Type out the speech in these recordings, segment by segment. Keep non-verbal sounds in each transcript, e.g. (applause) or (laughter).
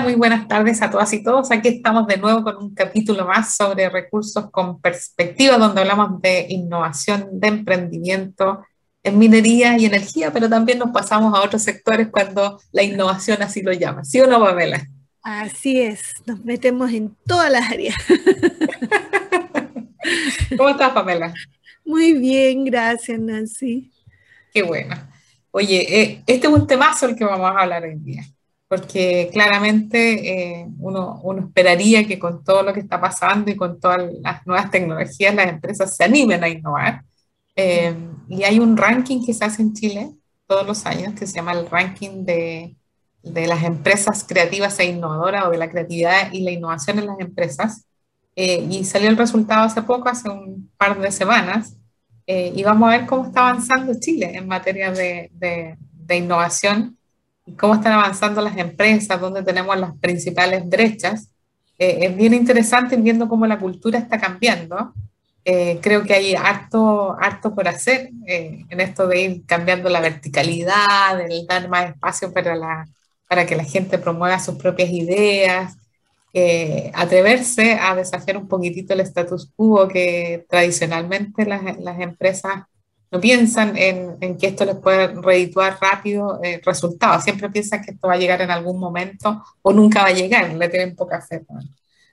Hola, muy buenas tardes a todas y todos. Aquí estamos de nuevo con un capítulo más sobre recursos con perspectiva, donde hablamos de innovación, de emprendimiento en minería y energía, pero también nos pasamos a otros sectores cuando la innovación así lo llama. ¿Sí o no, Pamela? Así es, nos metemos en todas las áreas. (laughs) ¿Cómo estás, Pamela? Muy bien, gracias, Nancy. Qué bueno. Oye, eh, este es un temazo el que vamos a hablar hoy día, porque claramente eh, uno, uno, esperaría que con todo lo que está pasando y con todas las nuevas tecnologías las empresas se animen a innovar. Eh, y hay un ranking que se hace en Chile todos los años que se llama el ranking de, de las empresas creativas e innovadoras o de la creatividad y la innovación en las empresas. y salió el resultado hace poco, hace un par de semanas, eh, y vamos a ver cómo está avanzando Chile en materia de, de, innovación y cómo están avanzando las empresas, dónde tenemos las principales brechas. Eh, es bien interesante viendo cómo la cultura está cambiando. Eh, creo que hay harto, harto por hacer en esto de ir cambiando la verticalidad, el dar más espacio para, la, para que la gente promueva sus propias ideas, eh, atreverse a desafiar un poquitito el status quo que tradicionalmente las, las empresas no piensan en, en, que esto les puede redituar rápido eh, resultados, siempre piensan que esto va a llegar en algún momento o nunca va a llegar, le tienen poca fe.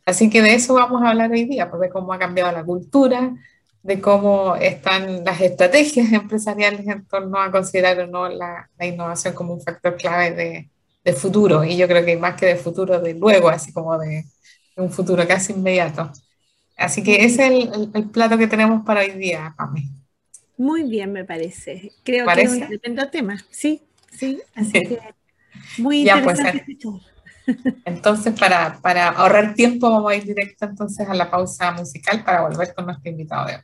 Así que de eso vamos a hablar hoy día, pues de cómo ha cambiado la cultura, de cómo están las estrategias (laughs) empresariales en torno a considerar o no la, la innovación como un factor clave de, de futuro, y yo creo que más que de futuro, de luego, así como de, un futuro casi inmediato. Así que ese es el, plato que tenemos para hoy día, Pami. Muy bien, me parece. Creo que es un tremendo tema. Sí, sí, así que (laughs) muy pues, interesante. pues, entonces, para, para ahorrar tiempo, vamos a ir directo entonces a la pausa musical para volver con nuestro invitado de hoy.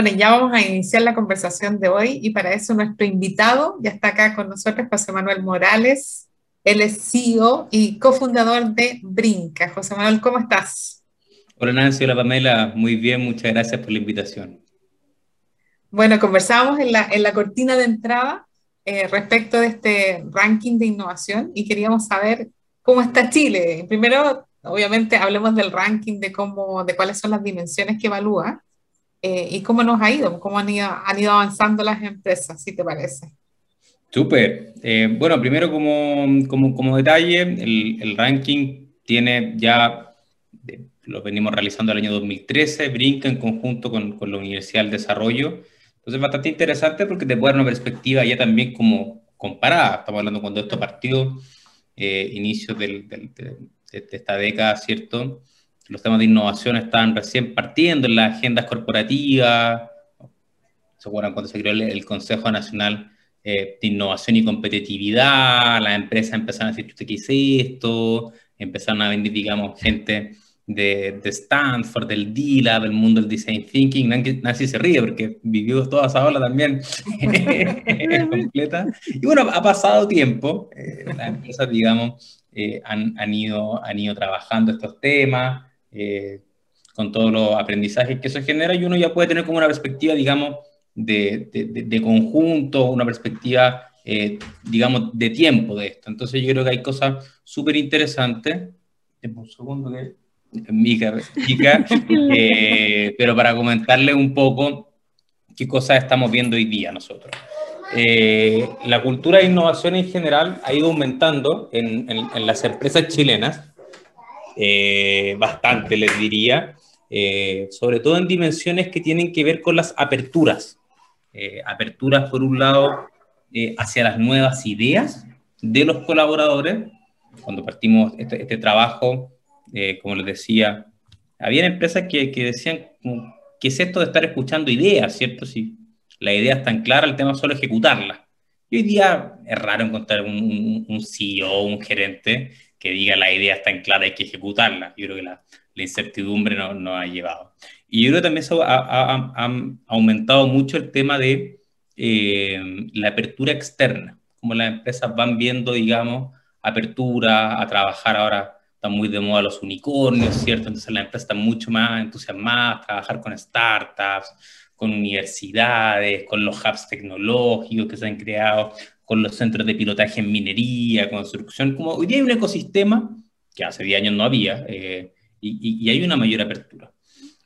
Bueno, ya vamos a iniciar la conversación de hoy y para eso nuestro invitado ya está acá con nosotros, José Manuel Morales. Él es CEO y cofundador de Brinca. José Manuel, ¿cómo estás? Hola Nancy, hola Pamela, muy bien, muchas gracias por la invitación. Bueno, conversábamos en la, en la cortina de entrada eh, respecto de este ranking de innovación y queríamos saber cómo está Chile. Primero, obviamente, hablemos del ranking, de, cómo, de cuáles son las dimensiones que evalúa eh, y cómo nos ha ido, cómo han ido, han ido avanzando las empresas, si te parece. Súper. Eh, bueno, primero como, como, como detalle, el, el, ranking tiene ya, lo venimos realizando el año 2013, brinca en conjunto con, con la Universidad del Desarrollo. Entonces, bastante interesante porque te puede dar una perspectiva ya también como comparada. Estamos hablando cuando esto partió, eh, inicios del, del, de, de, esta década, ¿cierto? Los temas de innovación están recién partiendo en las agendas corporativas. ¿Se acuerdan cuando se creó el, Consejo Nacional eh, de Innovación y Competitividad? Las empresas empezaron a decir, ¿usted qué es esto? Empezaron a venir, digamos, gente de, de Stanford, del D-Lab, del mundo del Design Thinking. Nancy se ríe porque vivió toda esa ola también (laughs) completa. Y bueno, ha pasado tiempo. Eh, las empresas, digamos, eh, han, han, ido, han ido trabajando estos temas. Eh, con todos los aprendizajes que eso genera y uno ya puede tener como una perspectiva, digamos, de, de, conjunto, una perspectiva, eh, digamos, de tiempo de esto. Entonces yo creo que hay cosas súper interesantes. Un segundo que... Mica, (laughs) eh, pero para comentarle un poco qué cosas estamos viendo hoy día nosotros. eh, la cultura de innovación en general ha ido aumentando en, en, las empresas chilenas, eh, bastante les diría, eh, sobre todo en dimensiones que tienen que ver con las aperturas. aperturas, por un lado, hacia las nuevas ideas de los colaboradores. Cuando partimos este, este trabajo, como les decía, había empresas que, que decían, ¿qué es esto de estar escuchando ideas, cierto? Si la idea es tan clara, el tema es solo ejecutarla. Y hoy día es raro encontrar un, un, CEO, un gerente que diga la idea está tan clara, hay que ejecutarla. Yo creo que la, la incertidumbre nos no ha llevado. Y yo creo que también eso ha, aumentado mucho el tema de eh, la apertura externa, como las empresas van viendo, digamos, apertura a trabajar ahora. Están muy de moda los unicornios, ¿cierto? Entonces las empresas están mucho más entusiasmadas trabajar con startups, con universidades, con los hubs tecnológicos que se han creado, con los centros de pilotaje en minería, construcción. Como hoy día hay un ecosistema que hace 10 años no había eh, y, y, hay una mayor apertura.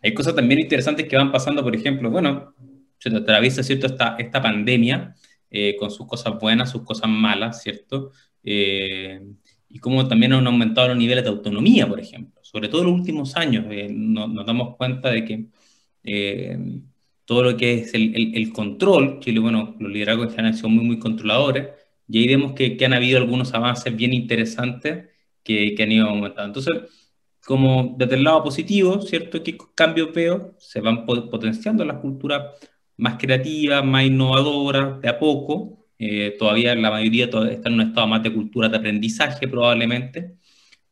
Hay cosas también interesantes que van pasando, por ejemplo, bueno, se atraviesa, ¿cierto?, esta, esta pandemia eh, con sus cosas buenas, sus cosas malas, ¿cierto? Eh, y cómo también han aumentado los niveles de autonomía, por ejemplo. Sobre todo en los últimos años nos, nos, damos cuenta de que todo lo que es el, el, control, Chile, bueno, los liderazgos en general son muy, muy controladores, y ahí vemos que, que han habido algunos avances bien interesantes que, que, han ido aumentando. Entonces, como desde el lado positivo, ¿cierto? ¿Qué cambios veo? Se van potenciando las culturas más creativas, más innovadoras, de a poco. Eh, todavía la mayoría todavía está en un estado más de cultura de aprendizaje probablemente,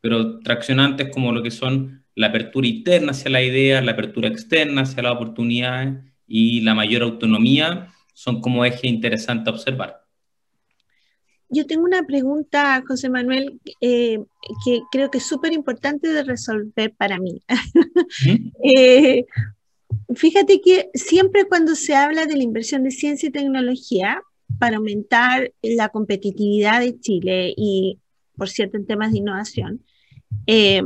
pero traccionantes como lo que son la apertura interna hacia la idea, la apertura externa hacia las oportunidades y la mayor autonomía son como eje interesante a observar. Yo tengo una pregunta, José Manuel, eh, que creo que es súper importante de resolver para mí. (laughs) Eh, fíjate que siempre cuando se habla de la inversión de ciencia y tecnología para aumentar la competitividad de Chile y, por cierto, en temas de innovación, eh,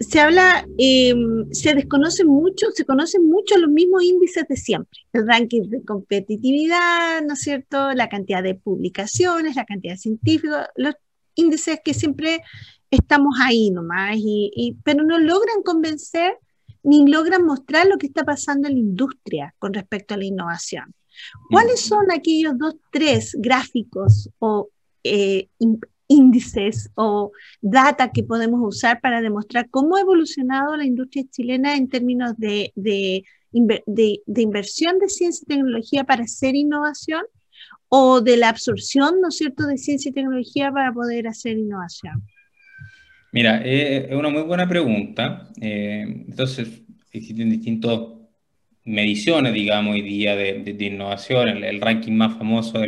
se habla, eh, se desconoce mucho, se conocen mucho los mismos índices de siempre, el ranking de competitividad, ¿no es cierto? La cantidad de publicaciones, la cantidad de científicos, los índices que siempre estamos ahí nomás, y, pero no logran convencer ni logran mostrar lo que está pasando en la industria con respecto a la innovación. ¿Cuáles son aquellos dos, tres gráficos o eh, índices o data que podemos usar para demostrar cómo ha evolucionado la industria chilena en términos de, de, inversión de ciencia y tecnología para hacer innovación o de la absorción, ¿no es cierto?, de ciencia y tecnología para poder hacer innovación. Mira, eh, es una muy buena pregunta. Eh, entonces, existen distintas mediciones, digamos, hoy día de, innovación. El, el, ranking más famoso,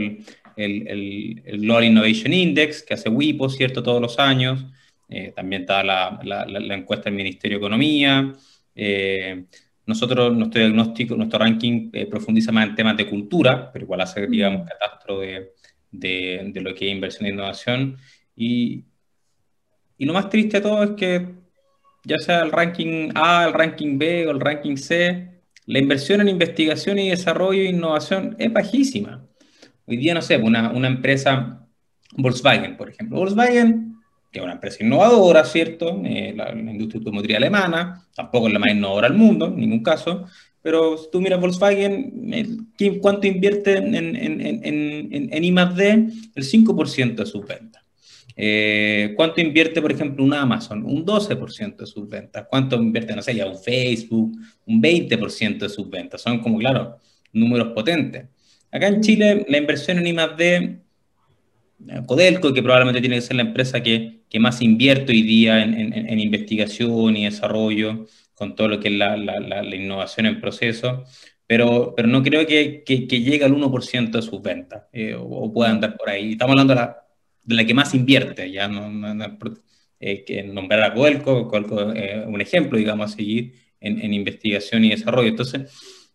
el, el, el, Global Innovation Index, que hace WIPO, ¿cierto?, todos los años. Eh, también está la, la, encuesta del Ministerio de Economía. Eh, nosotros, nuestro diagnóstico, nuestro ranking eh, profundiza más en temas de cultura, pero igual hace, digamos, catastro de, de, de, lo que es inversión e innovación. Y, y lo más triste de todo es que, ya sea el ranking A, el ranking B o el ranking C, la inversión en investigación y desarrollo e innovación es bajísima. Hoy día, no sé, una, una empresa, Volkswagen, por ejemplo. Volkswagen, que es una empresa innovadora, ¿cierto? Eh, la, industria automotriz alemana, tampoco es la más innovadora del mundo, en ningún caso. Pero si tú miras Volkswagen, ¿cuánto invierte en, en, en, en I D? El 5% de sus ventas. Eh, ¿Cuánto invierte, por ejemplo, un Amazon? Un 12% de sus ventas. ¿Cuánto invierte, no sé, ya un Facebook? Un 20% de sus ventas. Son como, claro, números potentes. Acá en Chile, la inversión en I+.D., Codelco, que probablemente tiene que ser la empresa que, que más invierte hoy día en, en, investigación y desarrollo, con todo lo que es la, la, la, innovación en proceso, pero, pero no creo que, que, llegue al 1% de sus ventas, eh, o, pueda andar por ahí. Estamos hablando de la, de la que más invierte, ya no, no, eh, que nombrar a Codelco, Codelco eh, un ejemplo, digamos, a seguir en, en investigación y desarrollo. Entonces,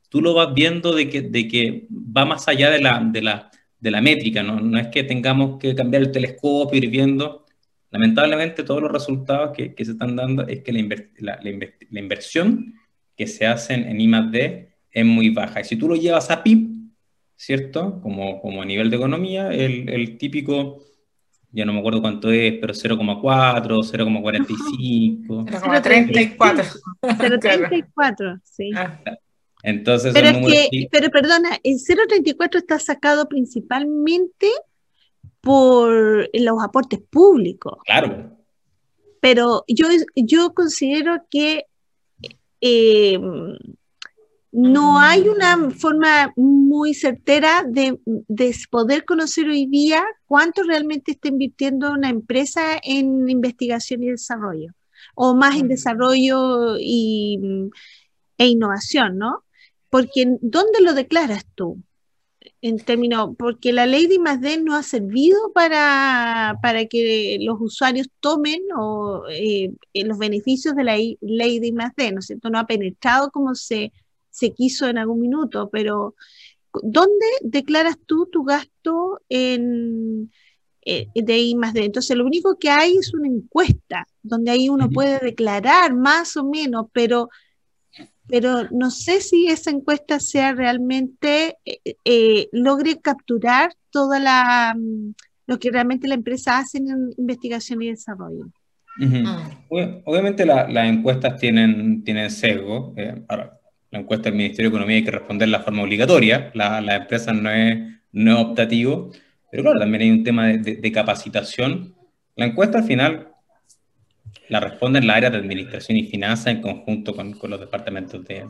tú lo vas viendo de que, de que va más allá de la, de la, de la métrica, ¿no? no es que tengamos que cambiar el telescopio, ir viendo. Lamentablemente todos los resultados que, que se están dando es que la, la, inversión que se hace en I+.D. es muy baja. Y si tú lo llevas a PIB, ¿cierto? Como, como a nivel de economía, el, el típico ya no me acuerdo cuánto es, pero 0,4, 0,45. 0,34. 0,34, sí. Ah. Entonces, pero, es que, pero perdona, el 0,34 está sacado principalmente por los aportes públicos. Claro. Pero yo, yo considero que eh, no hay una forma muy certera de, poder conocer hoy día cuánto realmente está invirtiendo una empresa en investigación y desarrollo, o más en desarrollo y, e innovación, ¿no? Porque ¿dónde lo declaras tú? En términos, porque la ley de I+D no ha servido para, para que los usuarios tomen o, eh, los beneficios de la ley de I+D, ¿no es cierto? No ha penetrado como se se quiso en algún minuto, pero ¿dónde declaras tú tu gasto en, eh, de I más D? Entonces, lo único que hay es una encuesta, donde ahí uno puede declarar más o menos, pero, pero no sé si esa encuesta sea realmente, eh, eh, logre capturar toda la mm, lo que realmente la empresa hace en investigación y desarrollo. Ah. Obviamente las encuestas tienen, tienen sesgo. ahora, la encuesta del Ministerio de Economía hay que responder de forma obligatoria, la, la empresa no es, no optativo, pero claro, también hay un tema de, capacitación. La encuesta al final la responde en la área de administración y finanzas en conjunto con, con los departamentos de,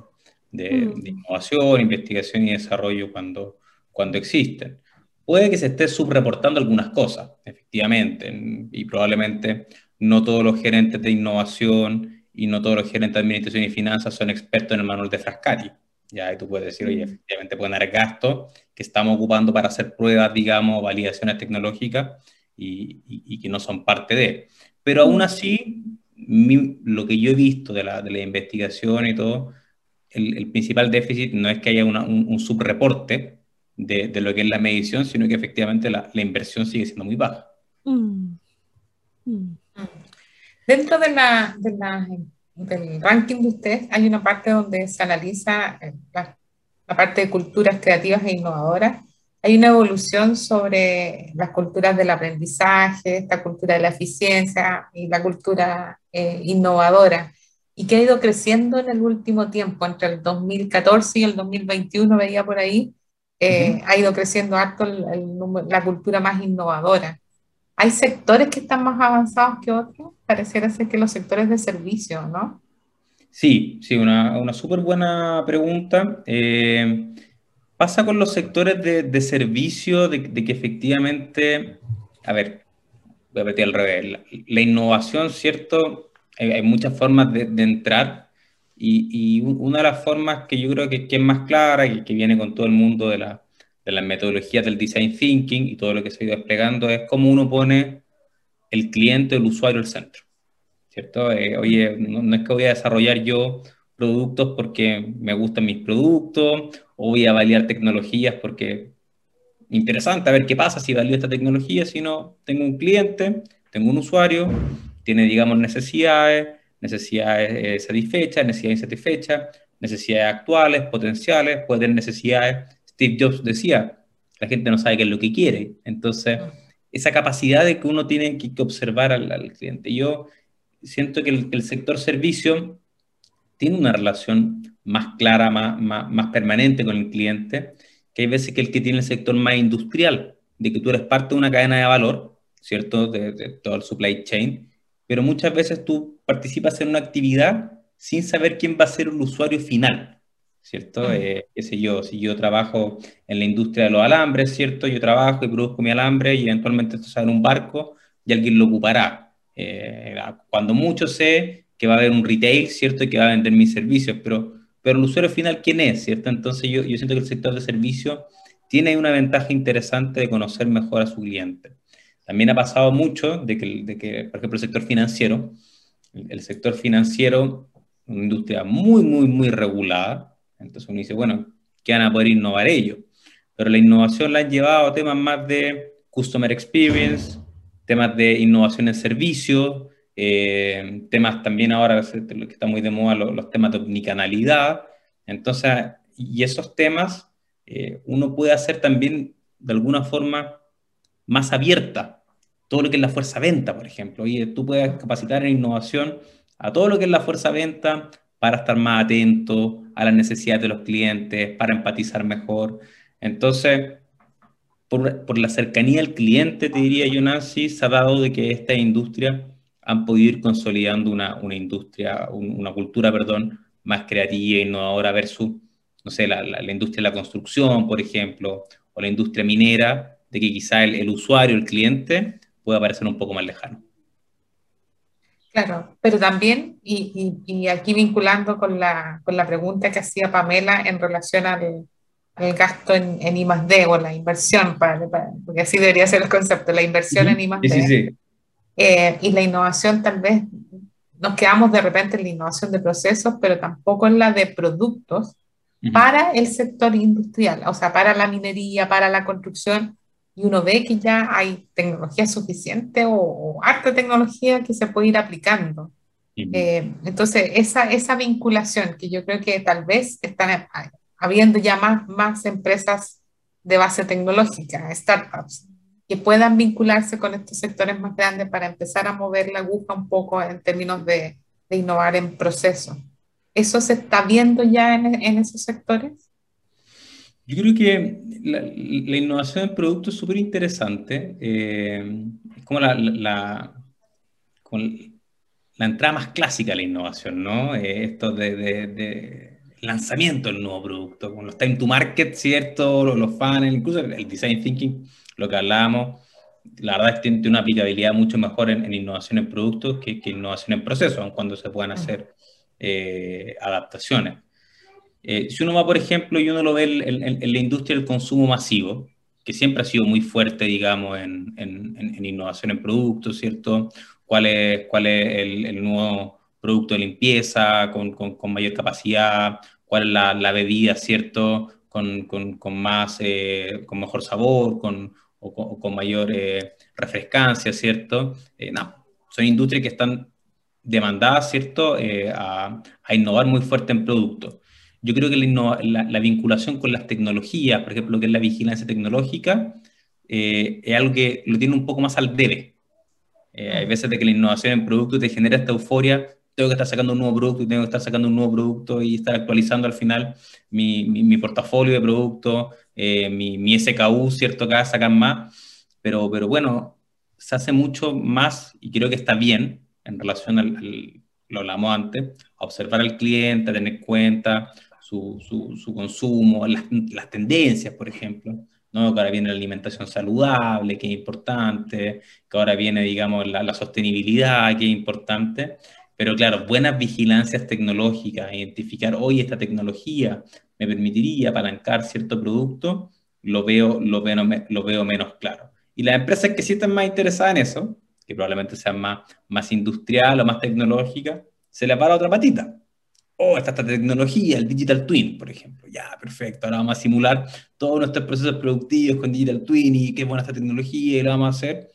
de, mm. innovación, investigación y desarrollo cuando, cuando existen. Puede que se esté subreportando algunas cosas, efectivamente, y probablemente no todos los gerentes de innovación y no todos los gerentes de administración y finanzas son expertos en el manual de Frascati. Ya, y tú puedes decir, oye, mm. efectivamente pueden haber gastos que estamos ocupando para hacer pruebas, digamos, validaciones tecnológicas y, y, que no son parte de. Pero aún mm. así, lo que yo he visto de la, de la investigación y todo, el, el, principal déficit no es que haya una, un, subreporte de, de, lo que es la medición, sino que efectivamente la, la inversión sigue siendo muy baja. Mm. Dentro de la, de la, del ranking de ustedes hay una parte donde se analiza eh, la, la, parte de culturas creativas e innovadoras. Hay una evolución sobre las culturas del aprendizaje, esta cultura de la eficiencia y la cultura eh, innovadora, y que ha ido creciendo en el último tiempo, entre el 2014 y el 2021, veía por ahí, eh, ha ido creciendo harto la cultura más innovadora. ¿Hay sectores que están más avanzados que otros? Pareciera ser que los sectores de servicio, ¿no? Sí, sí, una, una súper buena pregunta. Eh, pasa con los sectores de, de servicio, de, que efectivamente, a ver, voy a repetir al revés, la, innovación, ¿cierto? Hay, muchas formas de, entrar y, una de las formas que yo creo que, es más clara y que viene con todo el mundo de la, de las metodologías del design thinking y todo lo que se ha ido desplegando es cómo uno pone el cliente, el usuario al centro. ¿Cierto? Eh, oye, no, es que voy a desarrollar yo productos porque me gustan mis productos o voy a validar tecnologías porque interesante a ver qué pasa si valido esta tecnología, sino tengo un cliente, tengo un usuario, tiene, digamos, necesidades, necesidades eh, satisfechas, necesidades insatisfechas, necesidades actuales, potenciales, puede tener necesidades Steve Jobs decía, la gente no sabe qué es lo que quiere. Entonces, esa capacidad de que uno tiene que, observar al, cliente. Yo siento que el, sector servicio tiene una relación más clara, más, más, permanente con el cliente, que hay veces que el que tiene el sector más industrial, de que tú eres parte de una cadena de valor, ¿cierto? De, de todo el supply chain, pero muchas veces tú participas en una actividad sin saber quién va a ser el usuario final. ¿cierto? Eh, qué sé yo, si yo trabajo en la industria de los alambres, ¿cierto? Yo trabajo y produzco mi alambre y eventualmente esto sale en un barco y alguien lo ocupará. Eh, cuando mucho sé que va a haber un retail, ¿cierto? Y que va a vender mis servicios, pero, pero el usuario final, ¿quién es, ¿cierto? Entonces yo, yo siento que el sector de servicios tiene una ventaja interesante de conocer mejor a su cliente. También ha pasado mucho de que, de que por ejemplo, el sector financiero, el, el sector financiero, una industria muy, muy, muy regulada, entonces uno dice, bueno, ¿qué van a poder innovar ellos? Pero la innovación la han llevado a temas más de customer experience, temas de innovación en servicio, eh, temas también ahora que está muy de moda, los, temas de omnicanalidad. Entonces, y esos temas eh, uno puede hacer también de alguna forma más abierta todo lo que es la fuerza venta, por ejemplo. Y tú puedes capacitar en innovación a todo lo que es la fuerza venta para estar más atento a las necesidades de los clientes, para empatizar mejor. Entonces, por, la cercanía al cliente, te diría yo, Nancy, se ha dado de que esta industria han podido ir consolidando una, una industria, una cultura, perdón, más creativa, innovadora versus, no sé, la, la, industria de la construcción, por ejemplo, o la industria minera, de que quizá el, el usuario, el cliente, pueda parecer un poco más lejano. Claro, pero también, y, y, aquí vinculando con la, con la, pregunta que hacía Pamela en relación al, al gasto en, en I D o la inversión, para, porque así debería ser el concepto, la inversión en I D. Sí, sí, eh, y la innovación tal vez nos quedamos de repente en la innovación de procesos, pero tampoco en la de productos para el sector industrial, o sea, para la minería, para la construcción, y uno ve que ya hay tecnología suficiente o, harta tecnología que se puede ir aplicando. Eh, entonces, esa, esa vinculación que yo creo que tal vez están habiendo ya más, más empresas de base tecnológica, startups, que puedan vincularse con estos sectores más grandes para empezar a mover la aguja un poco en términos de, de innovar en procesos. ¿Eso se está viendo ya en, en esos sectores? Yo creo que la, innovación en producto es súper interesante. Eh, es como la, la, la, entrada más clásica a la innovación, ¿no? Eh, esto de, de, lanzamiento del nuevo producto, con los time to market, ¿cierto? Los, los fans, incluso el design thinking, lo que hablábamos. La verdad es que tiene una aplicabilidad mucho mejor en, innovación en productos que, que, innovación en procesos, aun cuando se puedan hacer eh, adaptaciones. Eh, si uno va, por ejemplo, y uno lo ve en, la industria del consumo masivo, que siempre ha sido muy fuerte, digamos, en, en innovación en productos, ¿cierto? ¿Cuál es, cuál es el, nuevo producto de limpieza con, con, con mayor capacidad? ¿Cuál es la, la bebida, ¿cierto? Con, con más, eh, con mejor sabor, con, o, con, mayor eh, refrescancia, ¿cierto? no, son industrias que están demandadas, ¿cierto? A, a innovar muy fuerte en productos yo creo que la, vinculación con las tecnologías, por ejemplo, lo que es la vigilancia tecnológica, eh, es algo que lo tiene un poco más al debe. Eh, hay veces de que la innovación en producto te genera esta euforia, tengo que estar sacando un nuevo producto y tengo que estar sacando un nuevo producto y estar actualizando al final mi, mi, portafolio de productos, eh, mi, mi, SKU, ¿cierto? Cada sacan más, pero, pero bueno, se hace mucho más y creo que está bien en relación al, al lo hablamos antes, a observar al cliente, a tener cuenta, su, su, consumo, las, las, tendencias, por ejemplo, ¿no? que ahora viene la alimentación saludable, que es importante, que ahora viene, digamos, la, la sostenibilidad, que es importante, pero claro, buenas vigilancias tecnológicas, identificar, hoy esta tecnología me permitiría apalancar cierto producto, lo veo, lo veo, lo veo menos claro. Y las empresas que sí están más interesadas en eso, que probablemente sean más, más industrial o más tecnológica, se le para otra patita oh, está esta tecnología, el Digital Twin, por ejemplo. Ya, perfecto, ahora vamos a simular todos nuestros procesos productivos con Digital Twin y qué buena esta tecnología y lo vamos a hacer.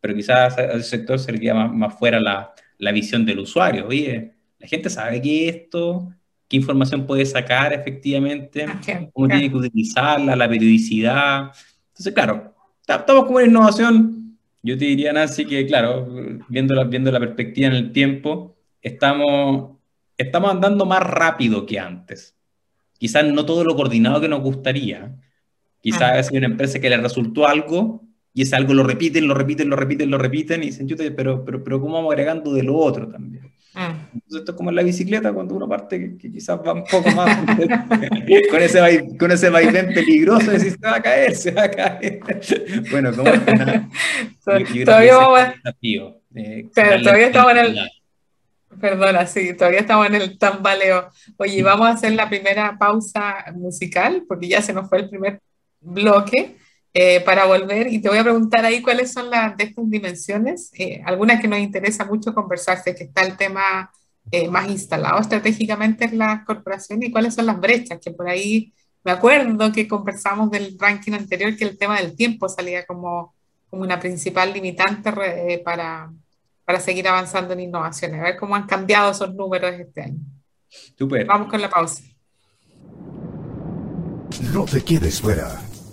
Pero quizás al sector se le más, más fuera la, la, visión del usuario. Oye, la gente sabe qué es esto, qué información puede sacar efectivamente, cómo tiene que utilizarla, la periodicidad. Entonces, claro, estamos como en innovación. Yo te diría, Nancy, que claro, viendo la, viendo la perspectiva en el tiempo, estamos estamos andando más rápido que antes. Quizás no todo lo coordinado que nos gustaría. Quizás hay una empresa que le resultó algo y ese algo lo repiten, lo repiten, lo repiten, lo repiten y dicen, pero, pero, pero ¿cómo vamos agregando de lo otro también? Ah. Entonces esto es como en la bicicleta cuando uno parte que, quizás va un poco más (laughs) con, ese, con ese vaivén peligroso, decís, se va a caer, se va a caer. (laughs) bueno, como (laughs) todavía, vamos eh, todavía estamos en el Perdona, sí, todavía estamos en el tambaleo. Oye, vamos a hacer la primera pausa musical, porque ya se nos fue el primer bloque, eh, para volver. Y te voy a preguntar ahí cuáles son las de estas dimensiones, eh, algunas que nos interesa mucho conversarse, que está el tema eh, más instalado estratégicamente en las corporaciones y cuáles son las brechas, que por ahí me acuerdo que conversamos del ranking anterior, que el tema del tiempo salía como, como una principal limitante para para seguir avanzando en innovaciones, a ver cómo han cambiado esos números este año. Super. Vamos con la pausa. No te quedes fuera.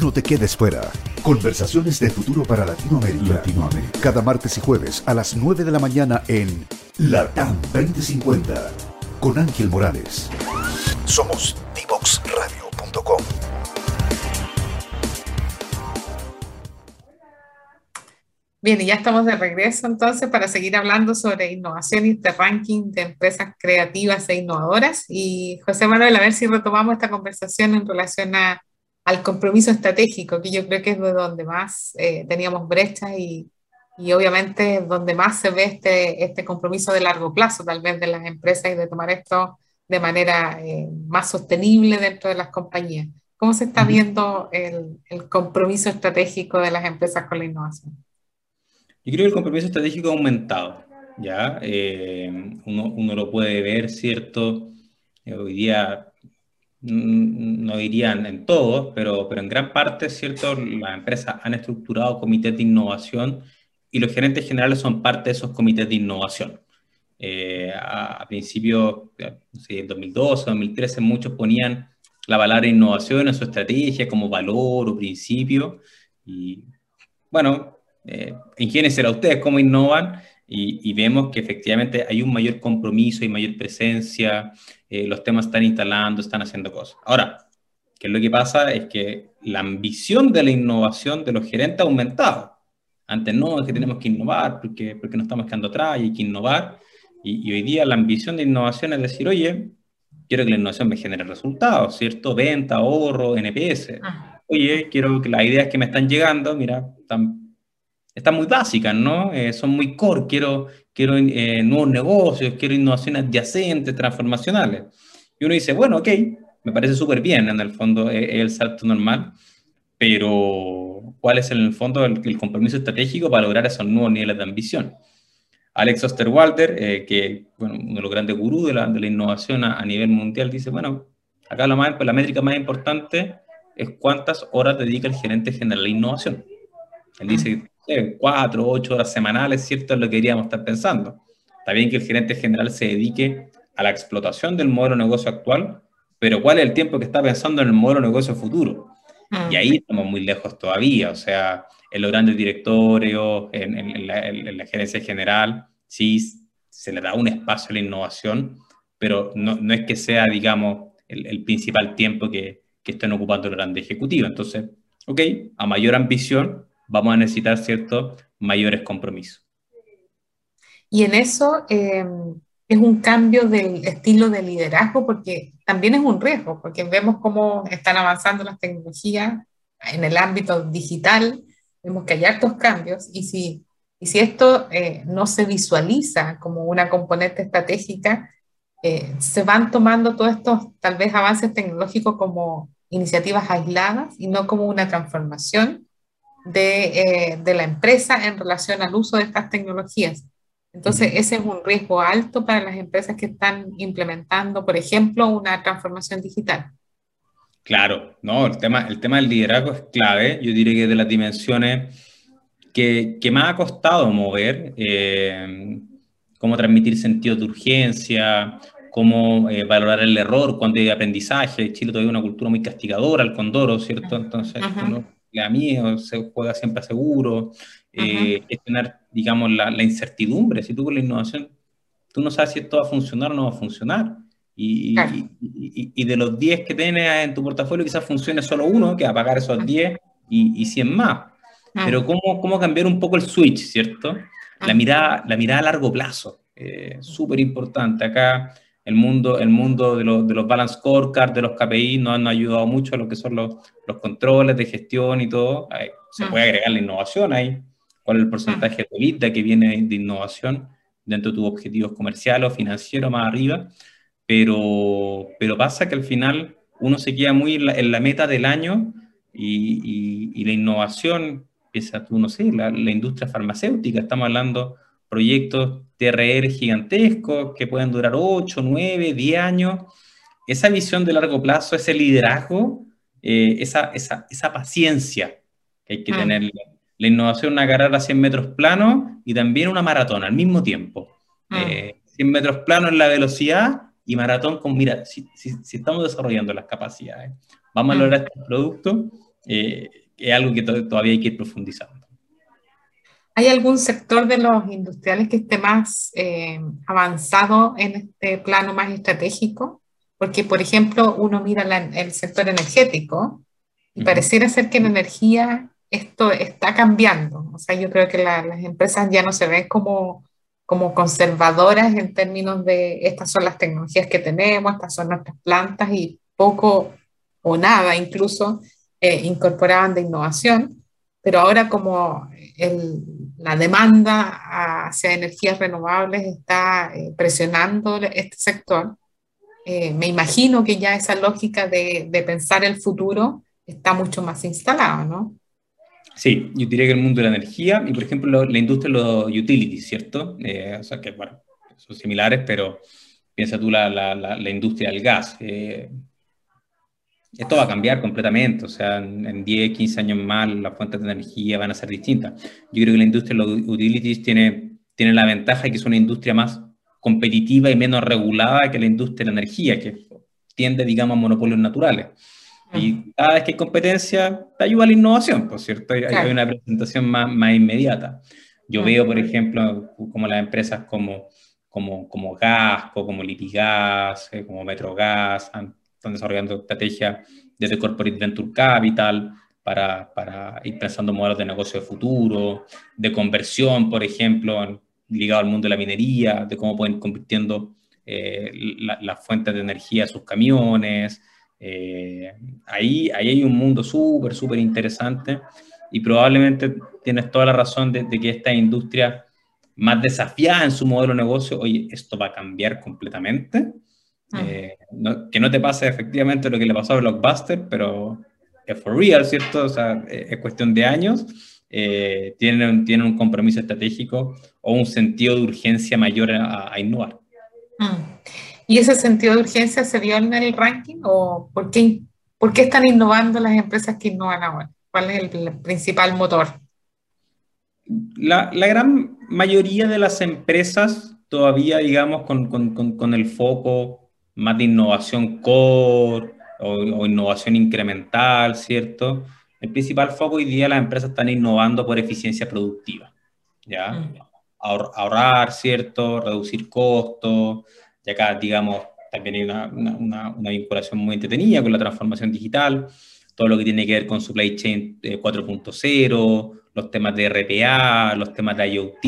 No te quedes fuera. Conversaciones de futuro para Latinoamérica. Latinoamérica. Cada martes y jueves a las 9 de la mañana en LATAM 2050 con Ángel Morales. Somos divoxradio.com. Bien, y ya estamos de regreso entonces para seguir hablando sobre innovación y este ranking de empresas creativas e innovadoras. Y José Manuel, a ver si retomamos esta conversación en relación a al compromiso estratégico, que yo creo que es de donde más eh, teníamos brechas y, y, obviamente donde más se ve este, este compromiso de largo plazo, tal vez de las empresas y de tomar esto de manera eh, más sostenible dentro de las compañías. ¿Cómo se está viendo el, el, compromiso estratégico de las empresas con la innovación? Yo creo que el compromiso estratégico ha aumentado, ¿ya? Eh, uno, uno, lo puede ver, ¿cierto? hoy día no dirían en todos, pero, pero en gran parte, ¿cierto? Las empresas han estructurado comités de innovación y los gerentes generales son parte de esos comités de innovación. Eh, a, principios, no sé, 2012, 2013, muchos ponían la palabra innovación en su estrategia como valor o principio. Y bueno, eh, ¿en quiénes será ustedes? ¿Cómo innovan? Y, y, vemos que efectivamente hay un mayor compromiso y mayor presencia, eh, los temas están instalando, están haciendo cosas. Ahora, ¿qué es lo que pasa? Es que la ambición de la innovación de los gerentes ha aumentado. Antes no, es que tenemos que innovar porque, porque no estamos quedando atrás y hay que innovar. Y, hoy día la ambición de innovación es decir, oye, quiero que la innovación me genere resultados, ¿cierto? Venta, ahorro, NPS. Ah. Oye, quiero que las ideas que me están llegando, mira, están, están muy básicas, ¿no? Eh, son muy core, quiero, quiero eh, nuevos negocios, quiero innovaciones adyacentes, transformacionales. Y uno dice, bueno, ok, me parece súper bien, en el fondo es, el salto normal, pero ¿cuál es en el fondo el, compromiso estratégico para lograr esos nuevos niveles de ambición? Alex Osterwalder, eh, que bueno, uno de los grandes gurús de la, de la innovación a, nivel mundial, dice, bueno, acá la, más, la métrica más importante es cuántas horas dedica el gerente general a la innovación. Él dice cuatro, ocho horas semanales, ¿cierto? Es lo que queríamos estar pensando. Está bien que el gerente general se dedique a la explotación del modelo de negocio actual, pero ¿cuál es el tiempo que está pensando en el modelo de negocio futuro? Ah. Y ahí estamos muy lejos todavía, o sea, en los grandes directorios, en, la, gerencia general, sí se le da un espacio a la innovación, pero no, no es que sea, digamos, el, principal tiempo que, que estén ocupando los grandes ejecutivos. Entonces, ok, a mayor ambición, vamos a necesitar ciertos mayores compromisos. Y en eso em, es un cambio del estilo de liderazgo porque también es un riesgo, porque vemos cómo están avanzando las tecnologías en el ámbito digital, vemos que hay hartos cambios y si, y si esto eh, no se visualiza como una componente estratégica, eh, se van tomando todos estos tal vez avances tecnológicos como iniciativas aisladas y no como una transformación eh, de, la empresa en relación al uso de estas tecnologías. Entonces, ese es un riesgo alto para las empresas que están implementando, por ejemplo, una transformación digital. Claro, no, el tema, el tema del liderazgo es clave. Yo diría que de las dimensiones que, que más ha costado mover, eh, cómo transmitir sentido de urgencia, cómo eh, valorar el error cuando hay aprendizaje. Chile todavía es una cultura muy castigadora, el condoro, ¿cierto? Entonces, a mí, se juega siempre a seguro, eh, es tener, digamos, la, incertidumbre. Si tú con la innovación, tú no sabes si esto va a funcionar o no va a funcionar. Y, y, de los 10 que tienes en tu portafolio, quizás funcione solo uno, que va a pagar esos 10 y, 100 más. Pero ¿cómo, ¿cómo cambiar un poco el switch, ¿cierto? La mirada, la mirada a largo plazo, eh, súper importante. Acá el mundo, el mundo de, los, de los balance scorecard, de los KPI, nos han ayudado mucho a lo que son los, los controles de gestión y todo. se ah. puede agregar la innovación ahí. ¿Cuál es el porcentaje de vida que viene de innovación dentro de tus objetivos comerciales o financieros más arriba? Pero, pero pasa que al final uno se queda muy en la, meta del año y, y, la innovación piensa tú, no sé, la, la industria farmacéutica, estamos hablando proyectos TRR gigantescos que pueden durar 8, 9, 10 años. Esa visión de largo plazo, ese liderazgo, eh, esa, esa, esa, paciencia que hay que mm. tener. La innovación, una carrera a 100 metros plano y también una maratón al mismo tiempo. 100 mm. eh, metros plano en la velocidad y maratón con, mira, si, si, estamos desarrollando las capacidades, vamos a mm. lograr este producto, eh, es algo que todavía hay que ir profundizando. ¿Hay algún sector de los industriales que esté más eh, avanzado en este plano más estratégico? Porque, por ejemplo, uno mira el sector energético y pareciera ser que en energía esto está cambiando. O sea, yo creo que las empresas ya no se ven como, como conservadoras en términos de estas son las tecnologías que tenemos, estas son nuestras plantas y poco o nada incluso eh, incorporaban de innovación. Pero ahora como el, la demanda hacia energías renovables está eh, presionando este sector. Eh, me imagino que ya esa lógica de, de, pensar el futuro está mucho más instalada, ¿no? Sí, yo diría que el mundo de la energía y, por ejemplo, la industria de los utilities, ¿cierto? Eh, o sea, que, bueno, son similares, pero piensa tú la, la, la, industria del gas esto va a cambiar completamente, o sea, en, 10, 15 años más las fuentes de energía van a ser distintas. Yo creo que la industria de los utilities tiene, tiene la ventaja de que es una industria más competitiva y menos regulada que la industria de la energía, que tiende, digamos, a monopolios naturales. Y cada vez que hay competencia, te ayuda a la innovación, por cierto, hay, hay una presentación más, más inmediata. Yo veo, por ejemplo, como las empresas como, como, como Gasco, como Litigas, eh, como Metrogas, han están desarrollando estrategias desde Corporate Venture Capital para, para, ir pensando modelos de negocio de futuro, de conversión, por ejemplo, ligado al mundo de la minería, de cómo pueden ir convirtiendo eh, las fuentes de energía a sus camiones. Eh, ahí, ahí hay un mundo súper, súper interesante y probablemente tienes toda la razón de, de que esta industria más desafiada en su modelo de negocio, oye, esto va a cambiar completamente Ah. Eh, que no te pase efectivamente lo que le pasó a Blockbuster, pero es for real, ¿cierto? O sea, eh, es cuestión de años. Eh, tienen, tienen un compromiso estratégico o un sentido de urgencia mayor a, innovar. Ah. ¿Y ese sentido de urgencia se vio en el ranking o por qué, por qué están innovando las empresas que innovan ahora? ¿Cuál es el, principal motor? La, la, gran mayoría de las empresas todavía, digamos, con, con, con el foco más de innovación core o, innovación incremental, ¿cierto? El principal foco hoy día las empresas están innovando por eficiencia productiva, ¿ya? Mm. ahorrar, ¿cierto? Reducir costos, y acá, digamos, también hay una, una, una, vinculación muy entretenida con la transformación digital, todo lo que tiene que ver con supply chain 4.0, eh, los temas de RPA, los temas de IoT,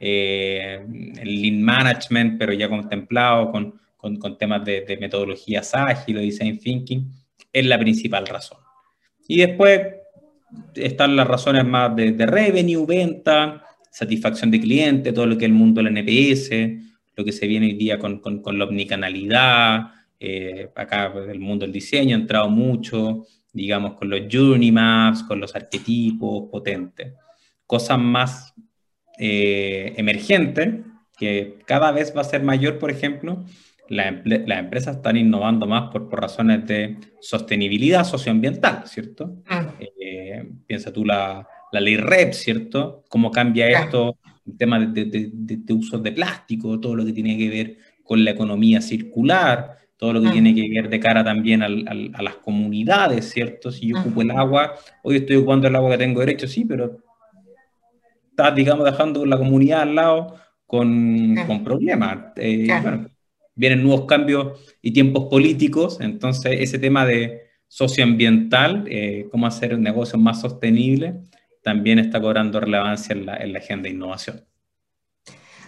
eh, el lean management, pero ya contemplado con con, temas de, metodologías ágiles, design thinking, es la principal razón. Y después están las razones más de, revenue, venta, satisfacción de cliente, todo lo que es el mundo del NPS, lo que se viene hoy día con, con, la omnicanalidad, eh, acá el mundo del diseño ha entrado mucho, digamos, con los journey maps, con los arquetipos potentes. Cosas más eh, emergentes, que cada vez va a ser mayor, por ejemplo, las empresas están innovando más por, por, razones de sostenibilidad socioambiental, ¿cierto? Ah. Eh, piensa tú la, la, ley REP, ¿cierto? ¿Cómo cambia esto? El tema de, de, de, uso de plástico, todo lo que tiene que ver con la economía circular, todo lo que ah. tiene que ver de cara también al, a las comunidades, ¿cierto? Si yo ocupo el agua, hoy estoy ocupando el agua que tengo derecho, sí, pero estás, digamos, dejando la comunidad al lado con, con problemas. Eh, bueno, vienen nuevos cambios y tiempos políticos, entonces ese tema de socioambiental, eh, cómo hacer negocios más sostenibles, también está cobrando relevancia en la, en la agenda de innovación.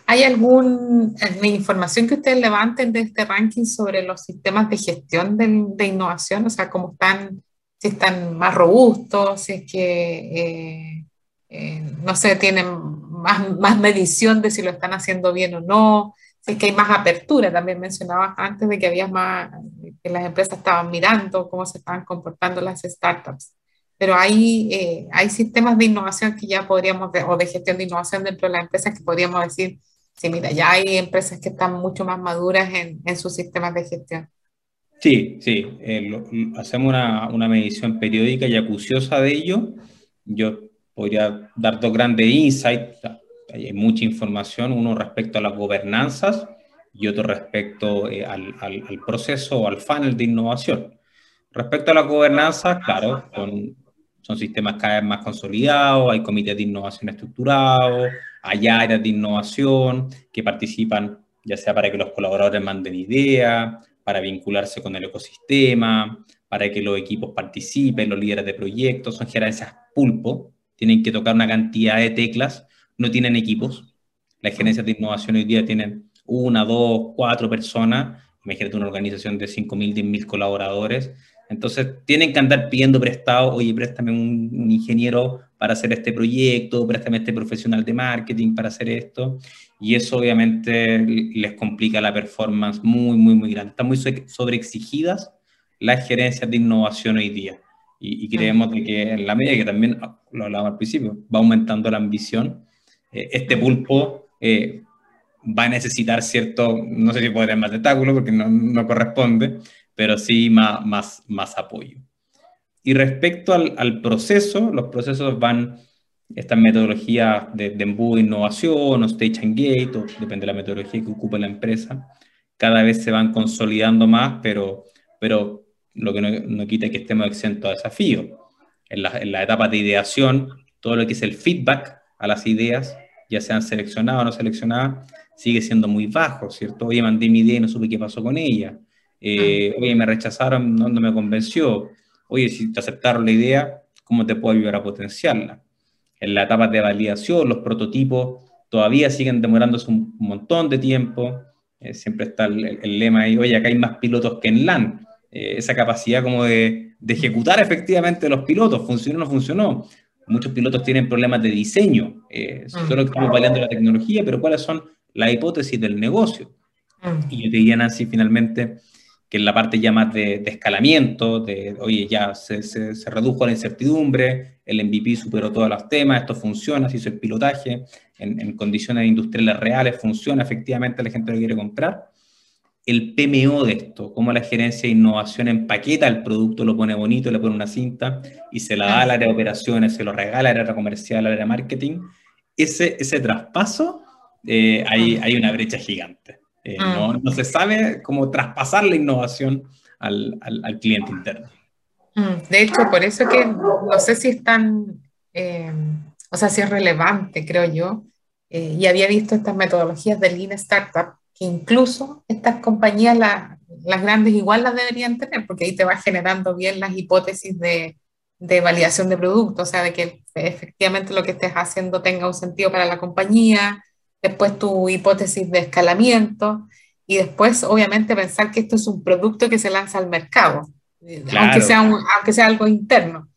¿Hay alguna información que ustedes levanten de este ranking sobre los sistemas de gestión de, de innovación? O sea, cómo están, si están más robustos, si es que, eh, eh, no sé, tienen más, más medición de si lo están haciendo bien o no, es que hay más apertura. También mencionabas antes de que había más, que las empresas estaban mirando cómo se estaban comportando las startups. pero hay, eh, hay sistemas de innovación que ya podríamos, o de gestión de innovación dentro de las empresas que podríamos decir, sí, mira, ya hay empresas que están mucho más maduras en, en sus sistemas de gestión. Sí, sí, eh, hacemos una, una, medición periódica y acuciosa de ello. Yo podría dar dos grandes insights, hay mucha información, uno respecto a las gobernanzas y otro respecto eh, al, al, al, proceso o al funnel de innovación. Respecto a la gobernanza, claro, son, son sistemas cada vez más consolidados, hay comités de innovación estructurados, hay áreas de innovación que participan ya sea para que los colaboradores manden ideas, para vincularse con el ecosistema, para que los equipos participen, los líderes de proyectos, son gerencias pulpo, tienen que tocar una cantidad de teclas, no tienen equipos. Las gerencias de innovación hoy día tienen una, dos, cuatro personas, imagínate una organización de 5.000, 10.000 colaboradores, entonces tienen que andar pidiendo prestado, oye, préstame un, ingeniero para hacer este proyecto, préstame este profesional de marketing para hacer esto, y eso obviamente les complica la performance muy, muy, muy grande. Están muy sobreexigidas las gerencias de innovación hoy día. Y, creemos de que en la medida que también, lo hablábamos al principio, va aumentando la ambición, eh, este pulpo eh, va a necesitar cierto, no sé si puede tener más tentáculo porque no, no, corresponde, pero sí más, más, más apoyo. Y respecto al, al proceso, los procesos van, estas metodologías de, de embudo de innovación o stage and gate, o depende de la metodología que ocupe la empresa, cada vez se van consolidando más, pero, pero lo que no, no quita que estemos exentos a desafíos. En la, en la etapa de ideación, todo lo que es el feedback a las ideas, ya sean seleccionadas o no seleccionadas, sigue siendo muy bajo, ¿cierto? Oye, mandé mi idea y no supe qué pasó con ella. Eh, oye, me rechazaron, no, me convenció. Oye, si te aceptaron la idea, ¿cómo te puedo ayudar a potenciarla? En la etapa de validación, los prototipos todavía siguen demorándose un montón de tiempo. Eh, siempre está el, lema ahí, oye, acá hay más pilotos que en LAN. Eh, esa capacidad como de, de, ejecutar efectivamente los pilotos, funcionó o no funcionó. Muchos pilotos tienen problemas de diseño, solo estamos validando la tecnología, pero ¿cuáles son las hipótesis del negocio? Y yo te diría, Nancy, finalmente, que en la parte ya más de, escalamiento, de, oye, ya se, se, redujo la incertidumbre, el MVP superó todos los temas, esto funciona, se hizo el pilotaje, en, en, condiciones industriales reales funciona, efectivamente la gente lo quiere comprar. El PMO de esto, cómo la gerencia de innovación empaqueta el producto, lo pone bonito, le pone una cinta y se la da al área de operaciones, se lo regala al área comercial, al área de marketing, ese, ese traspaso, eh, hay, hay una brecha gigante. Eh, mm. no, se sabe cómo traspasar la innovación al, al, cliente interno. Mm. De hecho, por eso que no sé si es tan, eh, o sea, si es relevante, creo yo, y había visto estas metodologías de Lean Startup, que incluso estas compañías, las grandes, igual las deberían tener, porque ahí te va generando bien las hipótesis de, de validación de producto, o sea, de que efectivamente lo que estés haciendo tenga un sentido para la compañía, después tu hipótesis de escalamiento y después obviamente pensar que esto es un producto que se lanza al mercado, eh, aunque, sea aunque sea algo interno.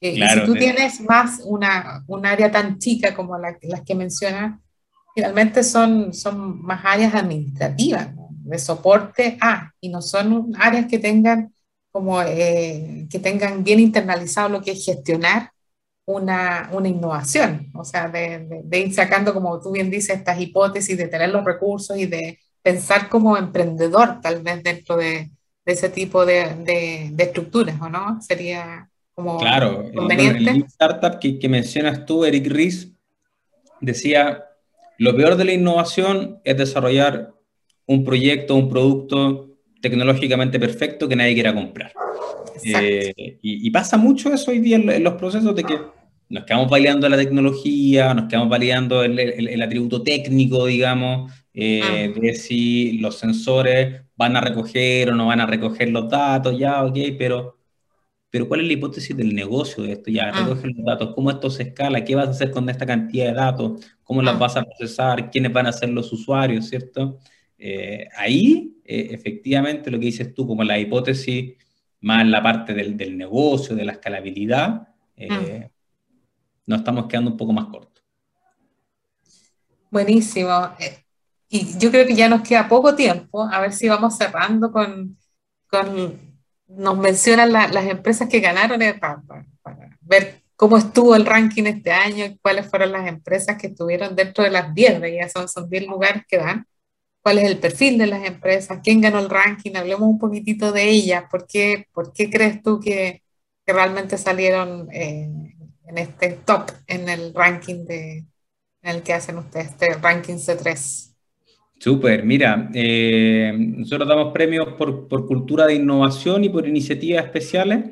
Eh, y si tú tienes más una, un área tan chica como la, las que mencionas, finalmente son, son más áreas administrativas, de soporte a, y no son áreas que tengan como eh, que tengan bien internalizado lo que es gestionar una, una innovación, o sea, de, de, ir sacando, como tú bien dices, estas hipótesis, de tener los recursos y de pensar como emprendedor tal vez dentro de, de ese tipo de, de, estructuras, ¿o no? Sería como claro, conveniente. El, startup que, que, mencionas tú, Eric Ries, decía, lo peor de la innovación es desarrollar un proyecto, un producto tecnológicamente perfecto que nadie quiera comprar. Eh, y, y, pasa mucho eso hoy día en, los procesos de que nos quedamos validando la tecnología, nos quedamos validando el, el, atributo técnico, digamos, eh, ah. de si los sensores van a recoger o no van a recoger los datos, ya, ok, pero, pero ¿cuál es la hipótesis del negocio de esto? Ya, ah. recoger los datos, ¿cómo esto se escala? ¿Qué vas a hacer con esta cantidad de datos? ¿Cómo las ah. vas a procesar? ¿Quiénes van a ser los usuarios, cierto? Eh, ahí, eh, efectivamente, lo que dices tú, como la hipótesis más la parte del, del negocio, de la escalabilidad, nos estamos quedando un poco más cortos. Buenísimo. Eh, y yo creo que ya nos queda poco tiempo, a ver si vamos cerrando con, con nos mencionan las empresas que ganaron para, para, ver cómo estuvo el ranking este año y cuáles fueron las empresas que estuvieron dentro de las 10, ya son, son 10 lugares que dan, cuál es el perfil de las empresas, quién ganó el ranking, hablemos un poquitito de ellas, ¿por qué, por qué crees tú que, que realmente salieron eh, en este top, en el ranking de, en el que hacen ustedes, este ranking C3? Súper, mira, eh, nosotros damos premios por, cultura de innovación y por iniciativas especiales.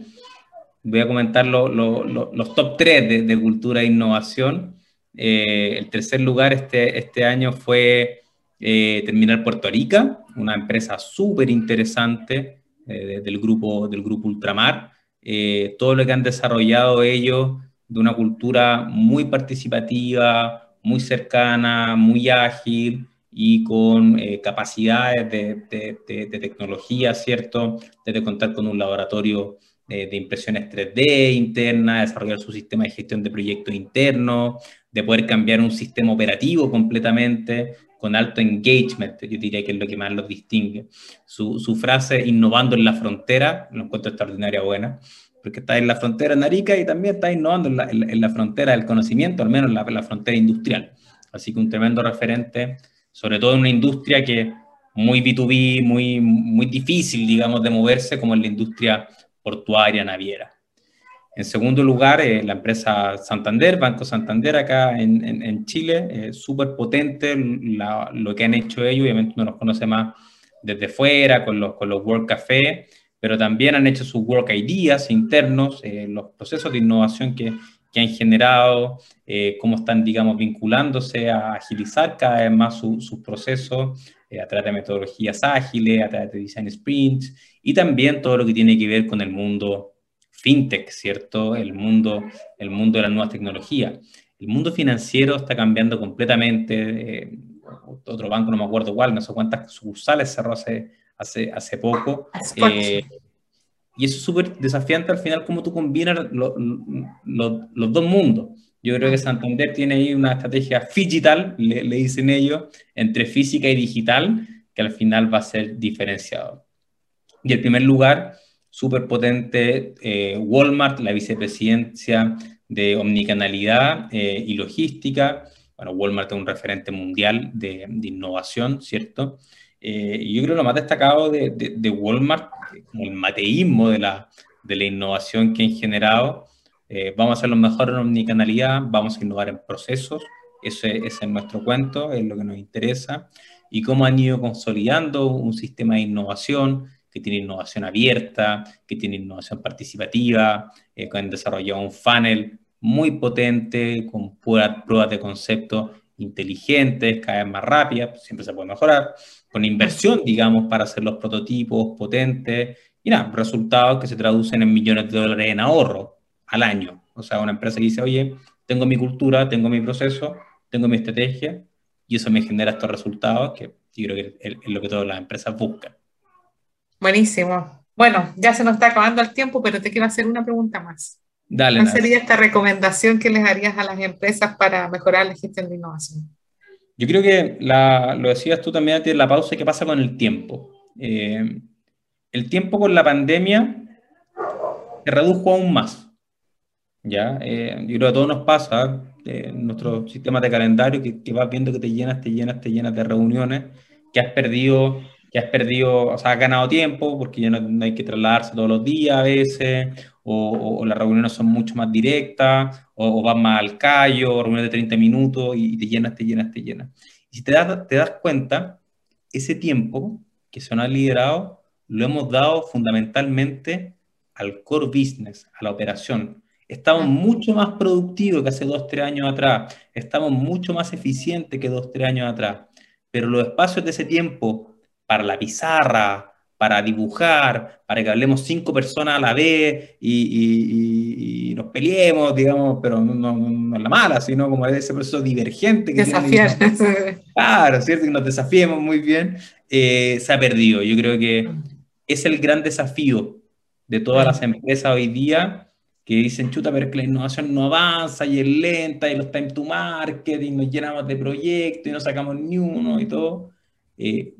Voy a comentar los top 3 de, cultura e innovación. Eh, el tercer lugar este, este año fue eh, Terminal Puerto Rica, una empresa súper interesante eh, del, grupo, del grupo Ultramar. todo lo que han desarrollado ellos de una cultura muy participativa, muy cercana, muy ágil y con capacidades de, de, de, tecnología, ¿cierto? Desde contar con un laboratorio de, impresiones 3D interna, desarrollar su sistema de gestión de proyectos internos, de poder cambiar un sistema operativo completamente con alto engagement, yo diría que es lo que más los distingue. Su, su frase, innovando en la frontera, lo encuentro extraordinaria buena, porque está en la frontera en Arica y también está innovando en la, en la frontera del conocimiento, al menos en la, la, frontera industrial. Así que un tremendo referente, sobre todo en una industria que muy B2B, muy, muy difícil, digamos, de moverse, como en la industria portuaria naviera. En segundo lugar, eh, la empresa Santander, Banco Santander acá en, en, Chile, eh, súper potente lo que han hecho ellos, obviamente uno los conoce más desde fuera, con los, con los World Café, pero también han hecho sus Work Ideas internos, eh, los procesos de innovación que, que han generado, cómo están, digamos, vinculándose a agilizar cada vez más sus procesos a través de metodologías ágiles, a través de design sprints y también todo lo que tiene que ver con el mundo fintech, ¿cierto? El mundo, el mundo de las nuevas tecnologías. El mundo financiero está cambiando completamente. Eh, otro banco, no me acuerdo cuál, no sé cuántas sucursales cerró hace, hace, hace poco. Eh, y eso es súper desafiante al final cómo tú combinas los dos mundos. Yo creo que Santander tiene ahí una estrategia digital, le, le, dicen ellos, entre física y digital, que al final va a ser diferenciado. Y el primer lugar, súper potente, eh, Walmart, la vicepresidencia de omnicanalidad eh, y logística. Bueno, Walmart es un referente mundial de, innovación, ¿cierto? Eh, yo creo lo más destacado de, de, Walmart, como el mateísmo de la, de la innovación que han generado, vamos a ser los mejores en omnicanalidad, vamos a innovar en procesos, ese, ese, es nuestro cuento, es lo que nos interesa, y cómo han ido consolidando un sistema de innovación que tiene innovación abierta, que tiene innovación participativa, eh, que han desarrollado un funnel muy potente, con pruebas de concepto inteligentes, cada vez más rápidas, siempre se puede mejorar, con inversión, digamos, para hacer los prototipos potentes, y nada, resultados que se traducen en millones de dólares en ahorro al año. O sea, una empresa que dice, oye, tengo mi cultura, tengo mi proceso, tengo mi estrategia, y eso me genera estos resultados que yo creo que es lo que todas las empresas buscan. Buenísimo. Bueno, ya se nos está acabando el tiempo, pero te quiero hacer una pregunta más. Dale. ¿Cuál sería esta recomendación que les harías a las empresas para mejorar la gestión de innovación? Yo creo que lo decías tú también antes, la pausa, ¿qué pasa con el tiempo? Eh, el tiempo con la pandemia se redujo aún más. ¿ya? Eh, yo creo que a todos nos pasa, eh, nuestro sistema de calendario, que, que vas viendo que te llenas, te llenas, te llenas de reuniones, que has perdido que has perdido, o sea, has ganado tiempo porque ya no, hay que trasladarse todos los días a veces, o, las reuniones son mucho más directas, o, vas más al callo, reuniones de 30 minutos y, te llenas, te llenas, te llenas. Y si te das, te das cuenta, ese tiempo que se nos ha liderado lo hemos dado fundamentalmente al core business, a la operación. Estamos mucho más productivos que hace dos, tres años atrás. Estamos mucho más eficientes que dos, tres años atrás. Pero los espacios de ese tiempo para la pizarra, para dibujar, para que hablemos cinco personas a la vez y, nos peleemos, digamos, pero no, es la mala, sino como ese proceso divergente. Que Desafiar. claro, ¿cierto? Que nos desafiemos muy bien, eh, se ha perdido. Yo creo que es el gran desafío de todas las empresas hoy día que dicen, chuta, pero es que la innovación no avanza y es lenta y los time to market y nos llenamos de proyectos y no sacamos ni uno y todo. Eh,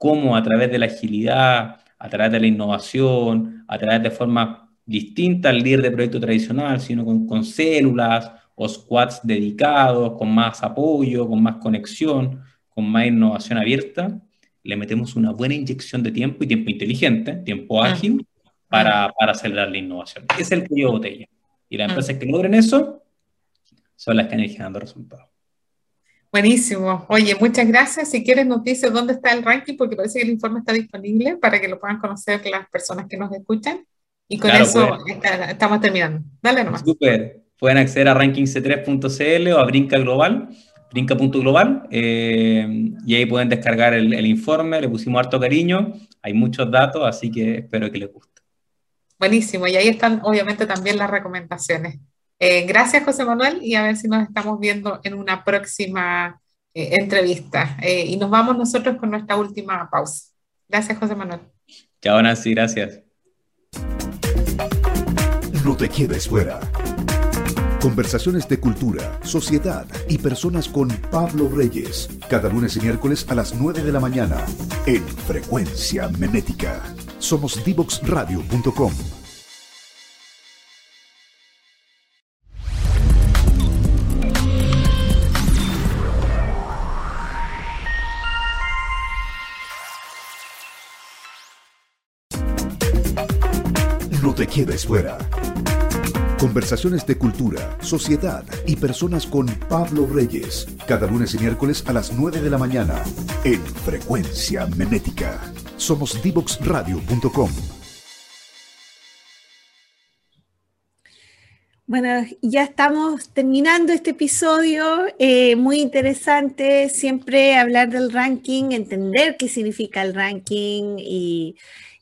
cómo a través de la agilidad, a través de la innovación, a través de formas distinta al líder de proyecto tradicional, sino con, con células o squads dedicados, con más apoyo, con más conexión, con más innovación abierta, le metemos una buena inyección de tiempo y tiempo inteligente, tiempo ah. ágil, para, ah. para acelerar la innovación. Es el cuello de botella. Y las ah. empresas que logren eso son las que han generando resultados. Buenísimo. Oye, muchas gracias. Si quieres nos dices dónde está el ranking, porque parece que el informe está disponible para que lo puedan conocer las personas que nos escuchan. Y con eso estamos terminando. Dale nomás. Súper. Pueden acceder a rankingc3.cl o a Brinca Global, brinca.global, eh, y ahí pueden descargar el, el informe. Le pusimos harto cariño. Hay muchos datos, así que espero que les guste. Buenísimo. Y ahí están obviamente también las recomendaciones. Eh, gracias, José Manuel, y a ver si nos estamos viendo en una próxima eh, entrevista. Eh, y nos vamos nosotros con nuestra última pausa. Gracias, José Manuel. Chao, Nancy, gracias. No te quedes fuera. Conversaciones de cultura, sociedad y personas con Pablo Reyes. Cada lunes y miércoles a las 9 de la mañana en Frecuencia Memética. Somos divoxradio.com. quedes fuera. Conversaciones de cultura, sociedad y personas con Pablo Reyes. Cada lunes y miércoles a las 9 de la mañana en Frecuencia Memética. Somos divoxradio.com. Bueno, ya estamos terminando este episodio, eh, muy interesante, siempre hablar del ranking, entender qué significa el ranking y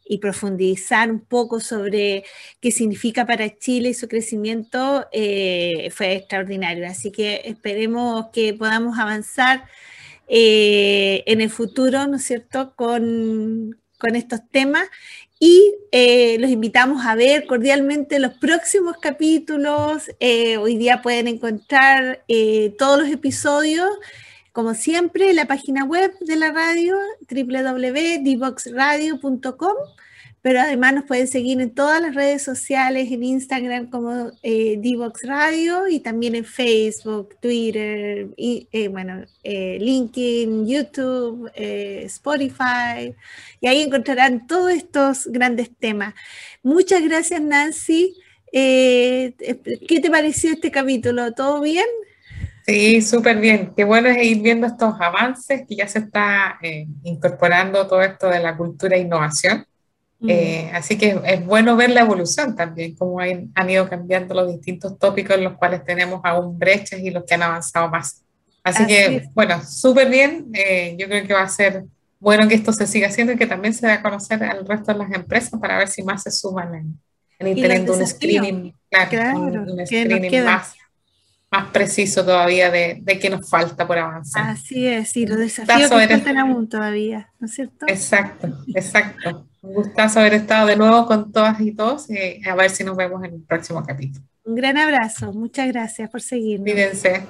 y profundizar un poco sobre qué significa para Chile y su crecimiento eh, fue extraordinario. Así que esperemos que podamos avanzar eh, en el futuro, ¿no es cierto?, con, con estos temas. Y eh, los invitamos a ver cordialmente los próximos capítulos. hoy día pueden encontrar todos los episodios como siempre, la página web de la radio, www.divoxradio.com, pero además nos pueden seguir en todas las redes sociales, en Instagram como eh, Divox Radio y también en Facebook, Twitter, eh, bueno, eh, LinkedIn, YouTube, eh, Spotify, y ahí encontrarán todos estos grandes temas. Muchas gracias, Nancy. ¿Qué te pareció este capítulo? ¿Todo bien? Sí, súper bien. Qué bueno es ir viendo estos avances que ya se está eh, incorporando todo esto de la cultura e innovación. Mm. Eh, así que es bueno ver la evolución también, cómo han, han, ido cambiando los distintos tópicos en los cuales tenemos aún brechas y los que han avanzado más. Así, que, bueno, súper bien. Eh, yo creo que va a ser bueno que esto se siga haciendo y que también se dé a conocer al resto de las empresas para ver si más se suman en, en ir teniendo un screening, claro, un, screening más más preciso todavía de, de qué nos falta por avanzar. Así es, sí, los desafíos que faltan aún todavía, ¿no es cierto? Exacto, exacto. Un gustazo haber estado de nuevo con todas y todos y a ver si nos vemos en el próximo capítulo. Un gran abrazo, muchas gracias por seguirnos. Cuídense.